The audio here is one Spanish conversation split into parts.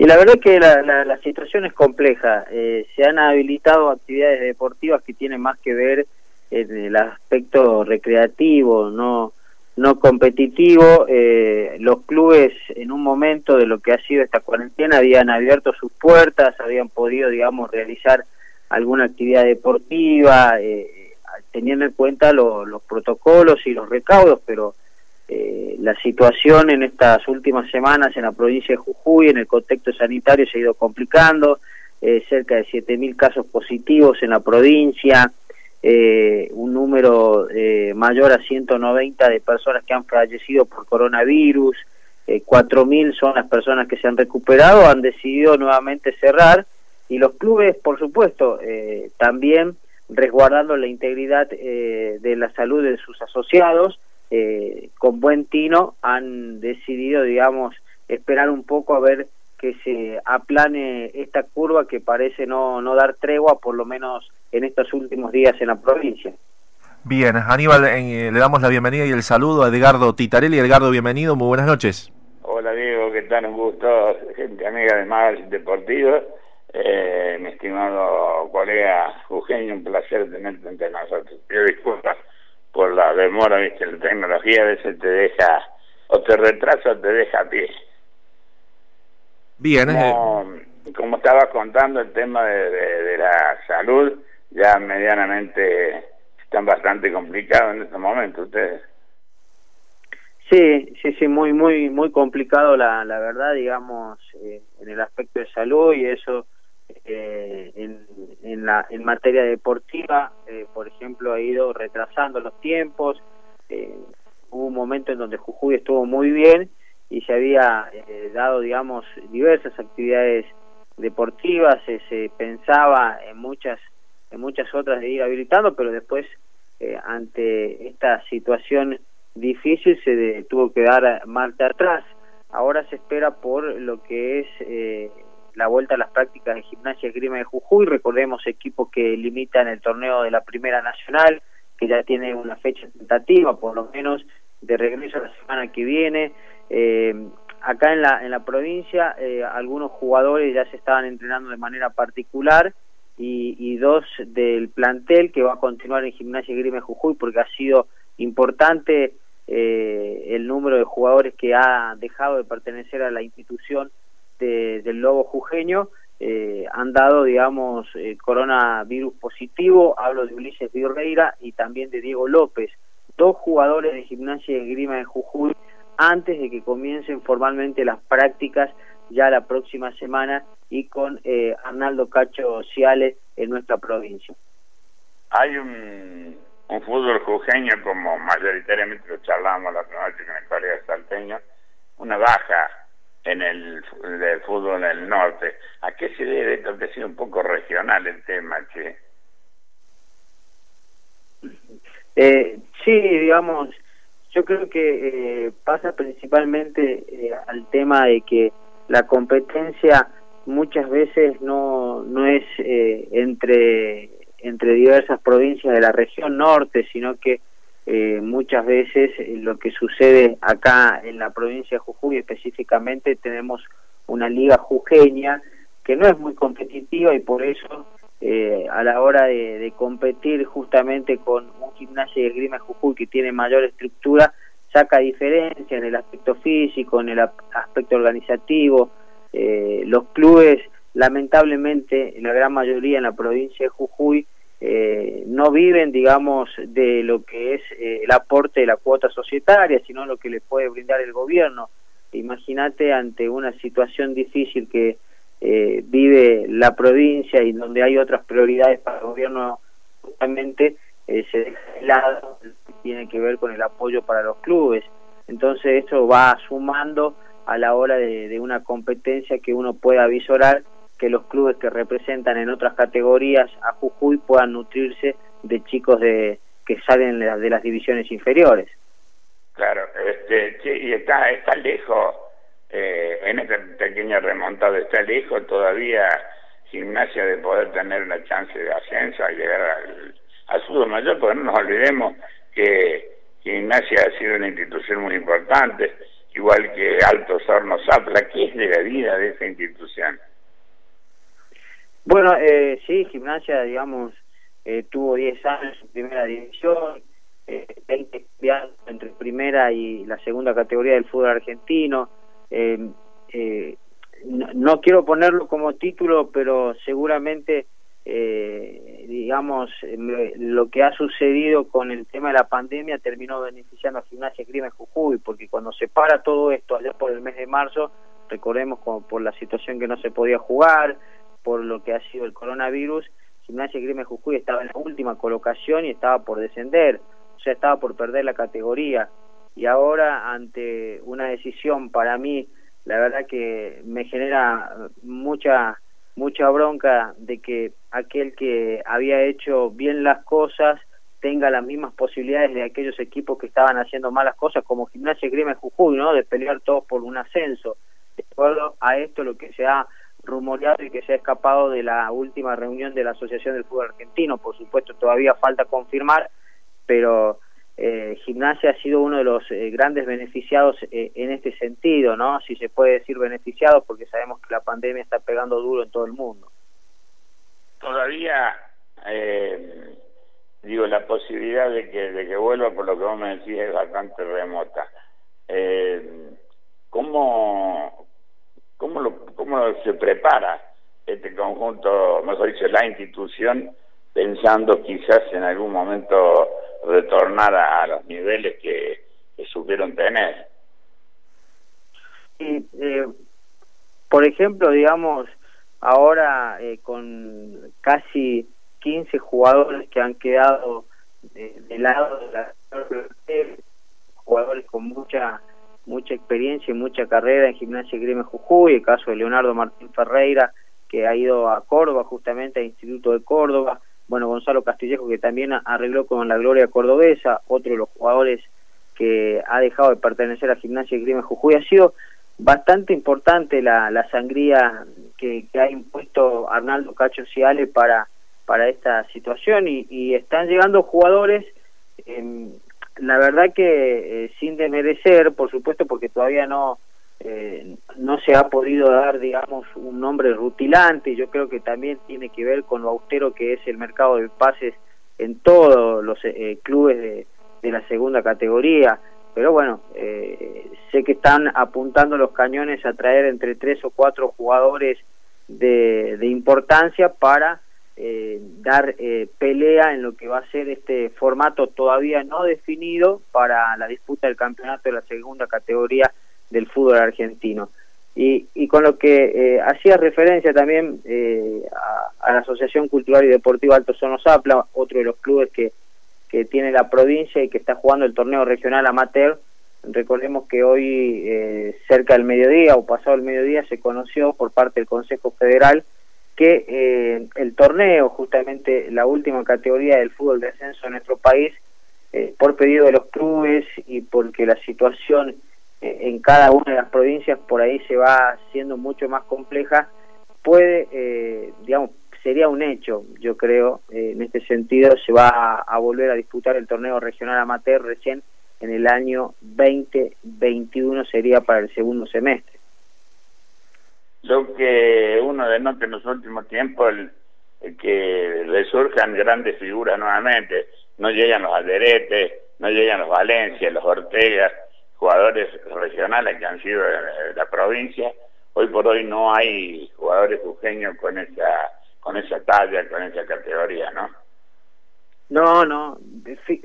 Y la verdad es que la, situación es compleja. Eh, se han habilitado actividades deportivas que tienen más que ver en el aspecto recreativo, no no competitivo. Eh, los clubes en un momento de lo que ha sido esta cuarentena habían abierto sus puertas, habían podido, digamos, realizar alguna actividad deportiva, eh, teniendo en cuenta los protocolos y los recaudos, pero eh, la situación en estas últimas semanas en la provincia de Jujuy, en el contexto sanitario, se ha ido complicando, eh, cerca de 7.000 casos positivos en la provincia, eh, un número mayor a 190 de personas que han fallecido por coronavirus, 4.000 son las personas que se han recuperado, han decidido nuevamente cerrar y los clubes, por supuesto, también resguardando la integridad de la salud de sus asociados, eh, con buen tino han decidido, digamos, esperar un poco a ver que se aplane esta curva que parece no, no dar tregua, por lo menos en estos últimos días en la provincia. Bien, Aníbal, eh, le damos la bienvenida y el saludo a Edgardo Titarelli. Edgardo, bienvenido, muy buenas noches. Hola, Diego, ¿qué tal? Un gusto, gente amiga de Magazine Deportivo. Eh, mi estimado colega Eugenio, un placer tenerte entre nosotros. Pido disculpas por la demora, viste, la tecnología a veces te deja, o te retrasa o te deja a pie. Bien, como, como estaba contando, el tema de, la salud ya medianamente están bastante complicados en este momento ustedes. Sí, sí, sí, muy, muy, muy complicado la, la verdad, digamos, eh, en el aspecto de salud y eso eh, en, en, la, en materia deportiva, eh, por ejemplo, ha ido retrasando los tiempos. Eh, hubo un momento en donde Jujuy estuvo muy bien y se había dado, digamos, diversas actividades deportivas, se pensaba en muchas, en muchas otras de ir habilitando, pero después, ante esta situación difícil, se tuvo que dar marcha atrás. Ahora se espera por lo que es la vuelta a las prácticas de gimnasia y de Jujuy. Recordemos equipos que limitan el torneo de la Primera Nacional, que ya tiene una fecha tentativa, por lo menos de regreso la semana que viene. Eh, acá en la, en la provincia eh, algunos jugadores ya se estaban entrenando de manera particular y, dos del plantel que va a continuar en gimnasia y de Jujuy porque ha sido importante eh, el número de jugadores que ha dejado de pertenecer a la institución del lobo jujeño eh, han dado, digamos, eh, coronavirus positivo. Hablo de Ulises Virreira y también de Diego López, dos jugadores de gimnasia y grima de Jujuy, antes de que comiencen formalmente las prácticas ya la próxima semana y con eh, Arnaldo Cacho Ciales en nuestra provincia. Hay un, un fútbol jujeño, como mayoritariamente lo charlamos la primera noche con el colega salteño, una baja en el, fútbol en el norte. ¿A qué se debe esto que sido un poco regional el tema, che? Eh, sí, digamos, yo creo que eh, pasa principalmente eh, al tema de que la competencia muchas veces no, no es eh, entre, entre diversas provincias de la región norte, sino que eh, muchas veces eh, lo que sucede acá en la provincia de Jujuy específicamente tenemos una liga jujeña que no es muy competitiva y por eso eh, a la hora de, competir justamente con un gimnasio de esgrima Jujuy que tiene mayor estructura saca diferencia en el aspecto físico, en el aspecto organizativo. los clubes, lamentablemente, la gran mayoría en la provincia de Jujuy, eh, no viven, digamos, de lo que es eh, el aporte de la cuota societaria, sino lo que le puede brindar el gobierno. Imagínate ante una situación difícil que eh, vive la provincia y donde hay otras prioridades para el gobierno, justamente se deja de lado tiene que ver con el apoyo para los clubes. Entonces esto va sumando a la hora de, de una competencia que uno pueda visorar que los clubes que representan en otras categorías a Jujuy puedan nutrirse de chicos de que salen de las divisiones inferiores. Claro, este, y está, está lejos, eh, en esta pequeña remontada, está lejos todavía gimnasia de poder tener la chance de ascenso a llegar al, al mayor, porque no nos olvidemos que gimnasia ha sido una institución muy importante, igual que Altos Hornos Zapla, que ¿qué es de la vida de esa institución? Bueno, eh, sí, gimnasia, digamos, eh, tuvo 10 años en primera división, eh, 20 entre primera y la segunda categoría del fútbol argentino. Eh, eh, no, quiero ponerlo como título, pero seguramente, eh, digamos, lo que ha sucedido con el tema de la pandemia terminó beneficiando a Gimnasia Crimen Jujuy, porque cuando se para todo esto allá por el mes de marzo, recordemos como por la situación que no se podía jugar, por lo que ha sido el coronavirus, Gimnasia Crimen Jujuy estaba en la última colocación y estaba por descender, o sea, estaba por perder la categoría. Y ahora, ante una decisión para mí la verdad que me genera mucha mucha bronca de que aquel que había hecho bien las cosas tenga las mismas posibilidades de aquellos equipos que estaban haciendo malas cosas como Gimnasia Grima y Jujuy, ¿no? De pelear todos por un ascenso. De acuerdo a esto lo que se ha rumoreado y que se ha escapado de la última reunión de la Asociación del Fútbol Argentino, por supuesto todavía falta confirmar, pero eh, gimnasia ha sido uno de los eh, grandes beneficiados eh, en este sentido, ¿no? Si se puede decir beneficiados, porque sabemos que la pandemia está pegando duro en todo el mundo. Todavía, digo, la posibilidad de que, de que vuelva, por lo que vos me decís, es bastante remota. ¿cómo, cómo, lo, ¿Cómo se prepara este conjunto, mejor dicho, la institución, pensando quizás en algún momento retornar a, los niveles que, supieron tener. Y, eh, por ejemplo, digamos, ahora eh, con casi 15 jugadores que han quedado de, lado de la jugadores con mucha mucha experiencia y mucha carrera en gimnasia y Jujuy, el caso de Leonardo Martín Ferreira, que ha ido a Córdoba, justamente al Instituto de Córdoba, bueno, Gonzalo Castillejo que también arregló con la Gloria Cordobesa, otro de los jugadores que ha dejado de pertenecer a Gimnasia y Grima Jujuy, ha sido bastante importante la, la sangría que, ha impuesto Arnaldo Cacho Ciale para, para esta situación y, están llegando jugadores, em, la verdad que eh, sin desmerecer, por supuesto, porque todavía no eh, no se ha podido dar, digamos, un nombre rutilante. Yo creo que también tiene que ver con lo austero que es el mercado de pases en todos los eh, clubes de, la segunda categoría. Pero bueno, eh, sé que están apuntando los cañones a traer entre tres o cuatro jugadores de, de importancia para dar pelea en lo que va a ser este formato todavía no definido para la disputa del campeonato de la segunda categoría del fútbol argentino. Y, y con lo que eh, hacía referencia también eh, a, la Asociación Cultural y Deportiva Alto Sonosapla, otro de los clubes que, que tiene la provincia y que está jugando el torneo regional amateur, recordemos que hoy eh, cerca del mediodía o pasado el mediodía se conoció por parte del Consejo Federal que el torneo, justamente la última categoría del fútbol de ascenso en nuestro país, por pedido de los clubes y porque la situación en cada una de las provincias por ahí se va haciendo mucho más compleja, puede, eh, digamos, sería un hecho, yo creo, eh, en este sentido, se va a, volver a disputar el torneo regional amateur recién en el año 2021, sería para el segundo semestre. Lo que uno denota en los últimos tiempos, el, que resurjan grandes figuras nuevamente, no llegan los Alderetes, no llegan los Valencia, los Ortega, jugadores regionales que han sido de la provincia. Hoy por hoy no hay jugadores jujeños con esa, con esa talla, con esa categoría, ¿no? No, no.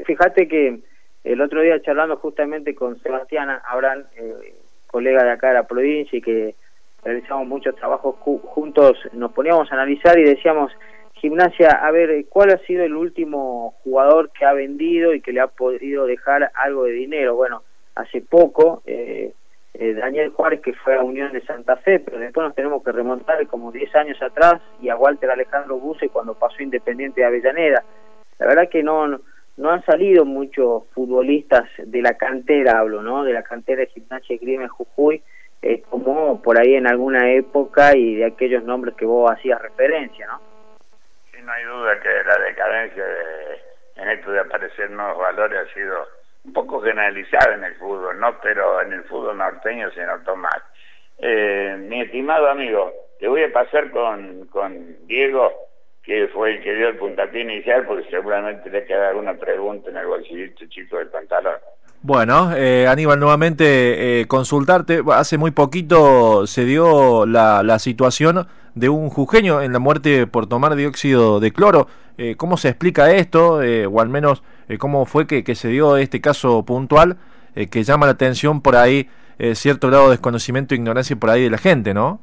Fíjate que el otro día charlando justamente con Sebastián Abrán, eh, colega de acá de la provincia y que realizamos muchos trabajos juntos, nos poníamos a analizar y decíamos, gimnasia, a ver, ¿cuál ha sido el último jugador que ha vendido y que le ha podido dejar algo de dinero? Bueno, hace poco, eh, eh, Daniel Juárez que fue a Unión de Santa Fe, pero después nos tenemos que remontar como 10 años atrás y a Walter Alejandro Buse cuando pasó Independiente de Avellaneda. La verdad que no, no han salido muchos futbolistas de la cantera, hablo, ¿no? De la cantera de Gimnasia y Grima Jujuy, eh, como por ahí en alguna época y de aquellos nombres que vos hacías referencia, ¿no? Sí, no hay duda que la decadencia de, en esto de aparecer nuevos valores ha sido un poco generalizada en el fútbol, ¿no? Pero en el fútbol norteño se notó más. Eh, mi estimado amigo, te voy a pasar con, con Diego, que fue el que dio el puntapié inicial, porque seguramente le queda alguna pregunta en el bolsillito chico del pantalón. Bueno, eh, Aníbal, nuevamente eh, consultarte. Hace muy poquito se dio la, situación de un jujeño en la muerte por tomar dióxido de cloro. Eh, ¿Cómo se explica esto? Eh, o al menos, eh, ¿cómo fue que, que, se dio este caso puntual que llama la atención por ahí cierto grado de desconocimiento e ignorancia por ahí de la gente, ¿no?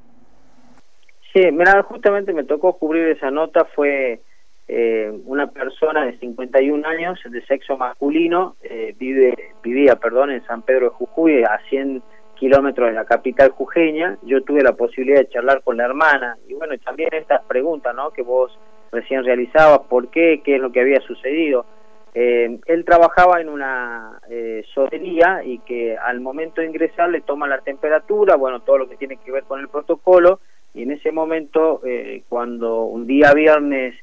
Sí, mira, justamente me tocó cubrir esa nota. Fue eh, una persona de 51 años de sexo masculino eh, vive vivía perdón en San Pedro de Jujuy a 100 kilómetros de la capital jujeña. Yo tuve la posibilidad de charlar con la hermana. Y bueno también estas preguntas no que vos recién realizabas por qué qué es lo que había sucedido eh, él trabajaba en una eh, y que al momento de ingresar le toma la temperatura bueno todo lo que tiene que ver con el protocolo. Y en ese momento eh, cuando un día viernes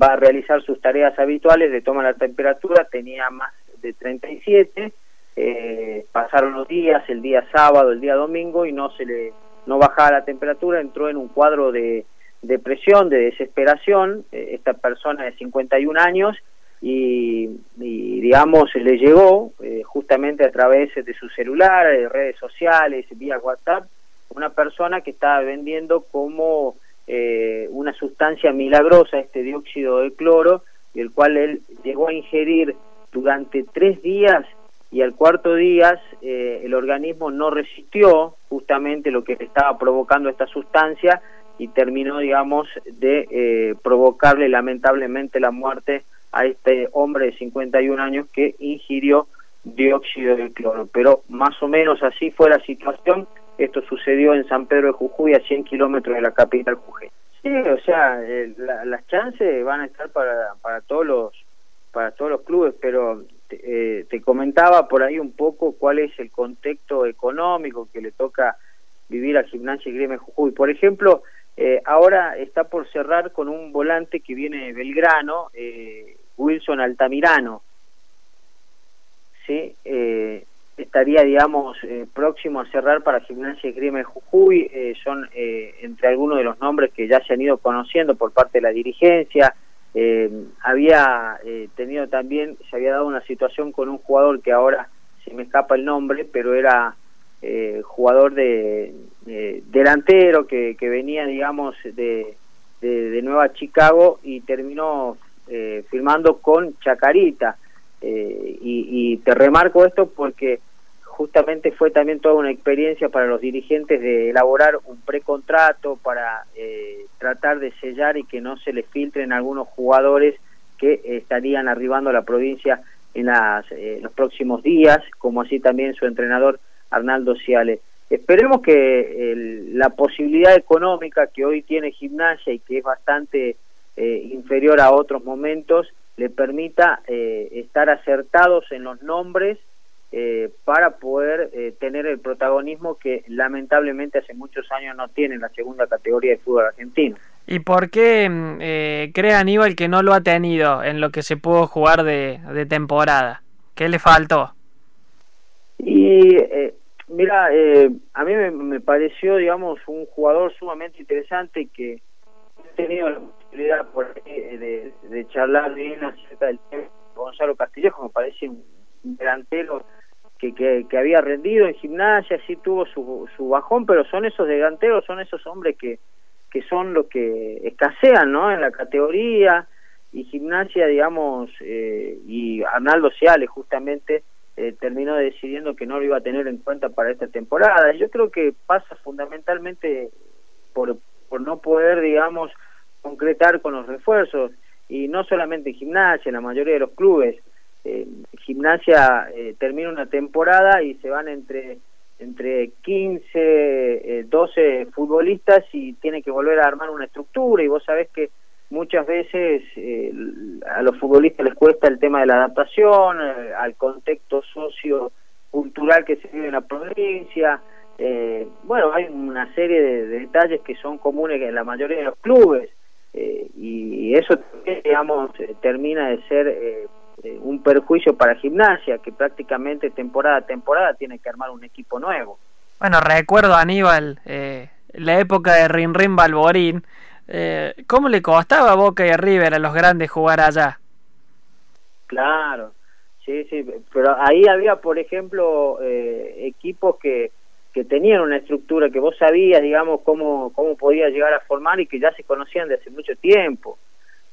va a realizar sus tareas habituales, le toma la temperatura, tenía más de 37, eh, pasaron los días, el día sábado, el día domingo, y no se le no bajaba la temperatura, entró en un cuadro de depresión, de desesperación, eh, esta persona de 51 años, y, y digamos, le llegó eh, justamente a través de su celular, de redes sociales, vía WhatsApp, una persona que estaba vendiendo como eh, una sustancia milagrosa, este dióxido de cloro, el cual él llegó a ingerir durante tres días y al cuarto día eh, el organismo no resistió justamente lo que estaba provocando esta sustancia y terminó, digamos, de eh, provocarle lamentablemente la muerte a este hombre de 51 años que ingirió dióxido de cloro. Pero más o menos así fue la situación esto sucedió en San Pedro de Jujuy, a 100 kilómetros de la capital Jujuy. Sí, o sea, eh, la, las chances van a estar para, para todos los para todos los clubes, pero eh, te comentaba por ahí un poco cuál es el contexto económico que le toca vivir a Gimnasia y Gremio Jujuy. Por ejemplo, eh, ahora está por cerrar con un volante que viene de Belgrano, eh, Wilson Altamirano. Sí, eh, estaría, digamos, eh, próximo a cerrar para Gimnasia y Grima Jujuy. Eh, son eh, entre algunos de los nombres que ya se han ido conociendo por parte de la dirigencia. Eh, había eh, tenido también, se había dado una situación con un jugador que ahora se me escapa el nombre, pero era jugador de, de delantero que, que, venía, digamos, de, de, de Nueva Chicago y terminó firmando con Chacarita eh, y, te remarco esto porque justamente fue también toda una experiencia para los dirigentes de elaborar un precontrato para eh, tratar de sellar y que no se les filtren algunos jugadores que estarían arribando a la provincia en las, eh, los próximos días, como así también su entrenador Arnaldo Ciales. Esperemos que el, la posibilidad económica que hoy tiene gimnasia y que es bastante eh, inferior a otros momentos, le permita eh, estar acertados en los nombres eh, para poder eh, tener el protagonismo que lamentablemente hace muchos años no tiene la segunda categoría de fútbol argentino. ¿Y por qué mm, eh, cree Aníbal que no lo ha tenido en lo que se pudo jugar de, de temporada? ¿Qué le faltó? Y eh, mira, eh, a mí me, me, pareció, digamos, un jugador sumamente interesante que he tenido por ahí de, de charlar bien acerca del tema. Gonzalo Castillejo me parece un delantero que, que, que, había rendido en gimnasia, sí tuvo su, su bajón, pero son esos delanteros, son esos hombres que, que son los que escasean ¿no? en la categoría y gimnasia, digamos, eh, y Arnaldo Ciales justamente eh, terminó decidiendo que no lo iba a tener en cuenta para esta temporada. Yo creo que pasa fundamentalmente por, por no poder, digamos, concretar con los refuerzos, y no solamente en gimnasia, en la mayoría de los clubes. Eh, gimnasia eh, termina una temporada y se van entre entre 15, eh, 12 futbolistas y tiene que volver a armar una estructura y vos sabés que muchas veces eh, a los futbolistas les cuesta el tema de la adaptación eh, al contexto socio-cultural que se vive en la provincia. Eh, bueno, hay una serie de, detalles que son comunes en la mayoría de los clubes y eso, digamos, termina de ser eh, un perjuicio para gimnasia, que prácticamente temporada a temporada tiene que armar un equipo nuevo. Bueno, recuerdo Aníbal, eh, la época de Rin Rin Balborín, eh, ¿cómo le costaba a Boca y River a los grandes jugar allá? Claro, sí, sí, pero ahí había, por ejemplo, eh, equipos que, que tenían una estructura que vos sabías, digamos, cómo, cómo podía llegar a formar y que ya se conocían de hace mucho tiempo.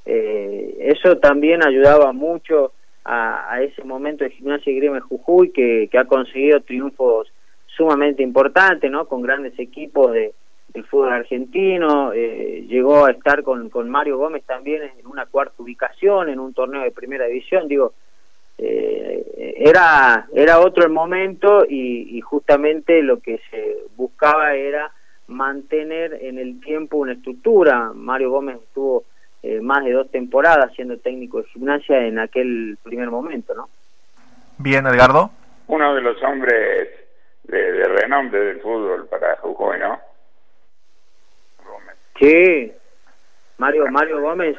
Eh, eso también ayudaba mucho a, ese momento de Gimnasia y Grima Jujuy, que, que ha conseguido triunfos sumamente importantes, ¿no? Con grandes equipos de, del fútbol argentino, eh, llegó a estar con, con Mario Gómez también en una cuarta ubicación, en un torneo de primera división, digo, eh, era, era otro el momento y, y justamente lo que se buscaba era mantener en el tiempo una estructura. Mario Gómez estuvo eh, más de dos temporadas siendo técnico de gimnasia en aquel primer momento, ¿no? Bien, Edgardo. Uno de los hombres de, de renombre del fútbol para Jujuy, ¿no? Gómez. Sí, Mario, Mario Gómez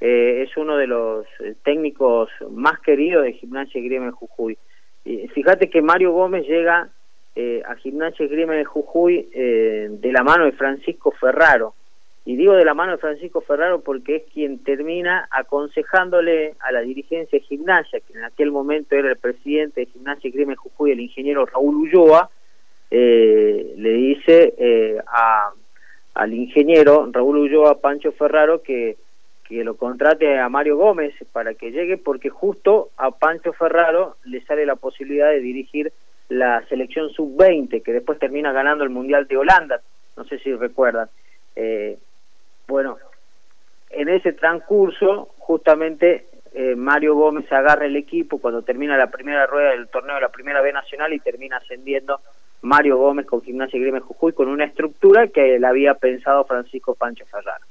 eh, es uno de los eh, técnicos más queridos de Gimnasia y Grima de Jujuy. Y fíjate que Mario Gómez llega eh, a Gimnasia y Grima de Jujuy eh, de la mano de Francisco Ferraro. Y digo de la mano de Francisco Ferraro porque es quien termina aconsejándole a la dirigencia de Gimnasia, que en aquel momento era el presidente de Gimnasia y Jujuy, el ingeniero Raúl Ulloa, eh, le dice eh, a, al ingeniero Raúl Ulloa Pancho Ferraro que que lo contrate a Mario Gómez para que llegue porque justo a Pancho Ferraro le sale la posibilidad de dirigir la selección sub-20 que después termina ganando el Mundial de Holanda, no sé si recuerdan. Eh, bueno, en ese transcurso justamente eh, Mario Gómez agarra el equipo cuando termina la primera rueda del torneo de la primera B Nacional y termina ascendiendo Mario Gómez con Gimnasia Grima Jujuy con una estructura que le había pensado Francisco Pancho Ferraro.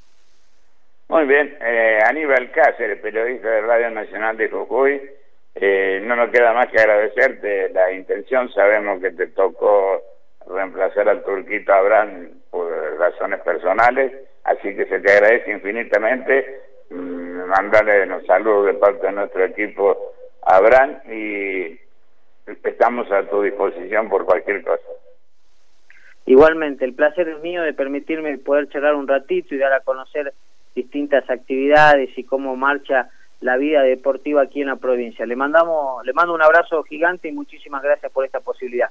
Muy bien, eh, Aníbal Cáceres, periodista de Radio Nacional de Jujuy, eh, no nos queda más que agradecerte la intención, sabemos que te tocó reemplazar al turquito Abraham por razones personales, así que se te agradece infinitamente, mm, mandarle un saludo de parte de nuestro equipo Abraham y estamos a tu disposición por cualquier cosa. Igualmente, el placer es mío de permitirme poder charlar un ratito y dar a conocer distintas actividades y cómo marcha la vida deportiva aquí en la provincia. Le mandamos, le mando un abrazo gigante y muchísimas gracias por esta posibilidad.